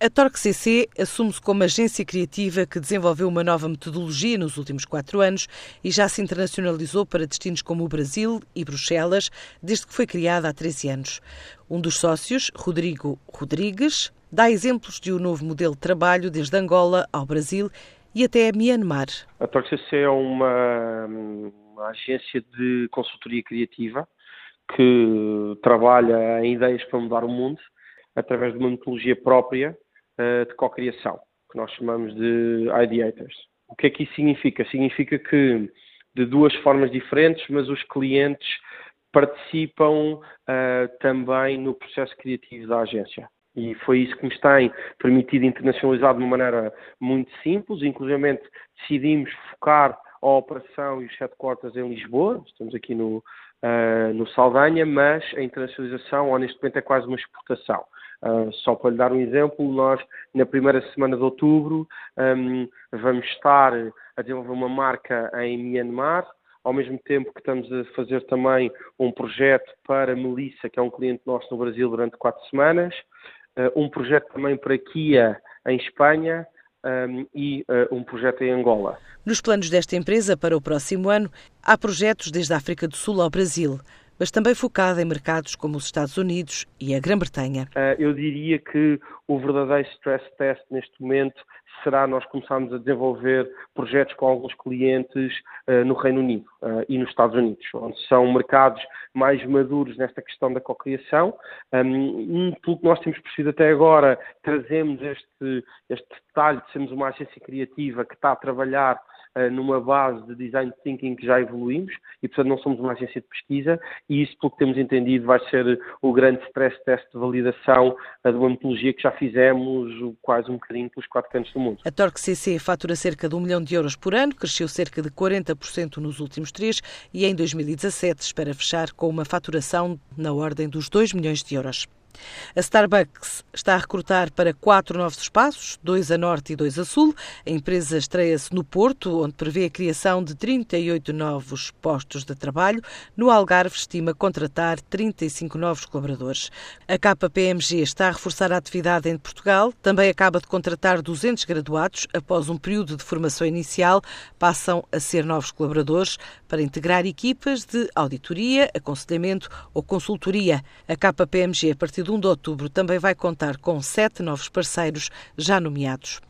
A Torque CC assume-se como agência criativa que desenvolveu uma nova metodologia nos últimos quatro anos e já se internacionalizou para destinos como o Brasil e Bruxelas, desde que foi criada há 13 anos. Um dos sócios, Rodrigo Rodrigues, dá exemplos de um novo modelo de trabalho desde Angola ao Brasil e até a Myanmar. A Torque CC é uma, uma agência de consultoria criativa que trabalha em ideias para mudar o mundo através de uma metodologia própria uh, de cocriação, que nós chamamos de ideators. O que é que isso significa? Significa que de duas formas diferentes, mas os clientes participam uh, também no processo criativo da agência. E foi isso que nos tem permitido internacionalizar de uma maneira muito simples. Inclusive, decidimos focar a operação e os headquarters em Lisboa. Estamos aqui no, uh, no Saldanha, mas a internacionalização, honestamente, neste momento, é quase uma exportação. Uh, só para lhe dar um exemplo, nós na primeira semana de outubro um, vamos estar a desenvolver uma marca em Myanmar, ao mesmo tempo que estamos a fazer também um projeto para Melissa, que é um cliente nosso no Brasil durante quatro semanas, uh, um projeto também para Kia em Espanha um, e uh, um projeto em Angola. Nos planos desta empresa para o próximo ano, há projetos desde a África do Sul ao Brasil mas também focada em mercados como os Estados Unidos e a Grã-Bretanha. Ah, eu diria que o verdadeiro stress test neste momento será nós começarmos a desenvolver projetos com alguns clientes uh, no Reino Unido uh, e nos Estados Unidos, onde são mercados mais maduros nesta questão da cocriação. Um, pelo que nós temos percebido até agora, trazemos este, este detalhe de sermos uma agência criativa que está a trabalhar numa base de design thinking que já evoluímos e, portanto, não somos uma agência de pesquisa e isso, pelo que temos entendido, vai ser o grande stress test de validação de uma metodologia que já fizemos quase um bocadinho pelos quatro cantos do mundo. A Torque CC fatura cerca de um milhão de euros por ano, cresceu cerca de 40% nos últimos três e em 2017 espera fechar com uma faturação na ordem dos 2 milhões de euros. A Starbucks está a recrutar para quatro novos espaços, dois a norte e dois a sul. A empresa estreia-se no Porto, onde prevê a criação de 38 novos postos de trabalho. No Algarve, estima contratar 35 novos colaboradores. A KPMG está a reforçar a atividade em Portugal. Também acaba de contratar 200 graduados. Após um período de formação inicial, passam a ser novos colaboradores para integrar equipas de auditoria, aconselhamento ou consultoria. A KPMG, a partir de 1 de outubro, também vai contar com sete novos parceiros já nomeados.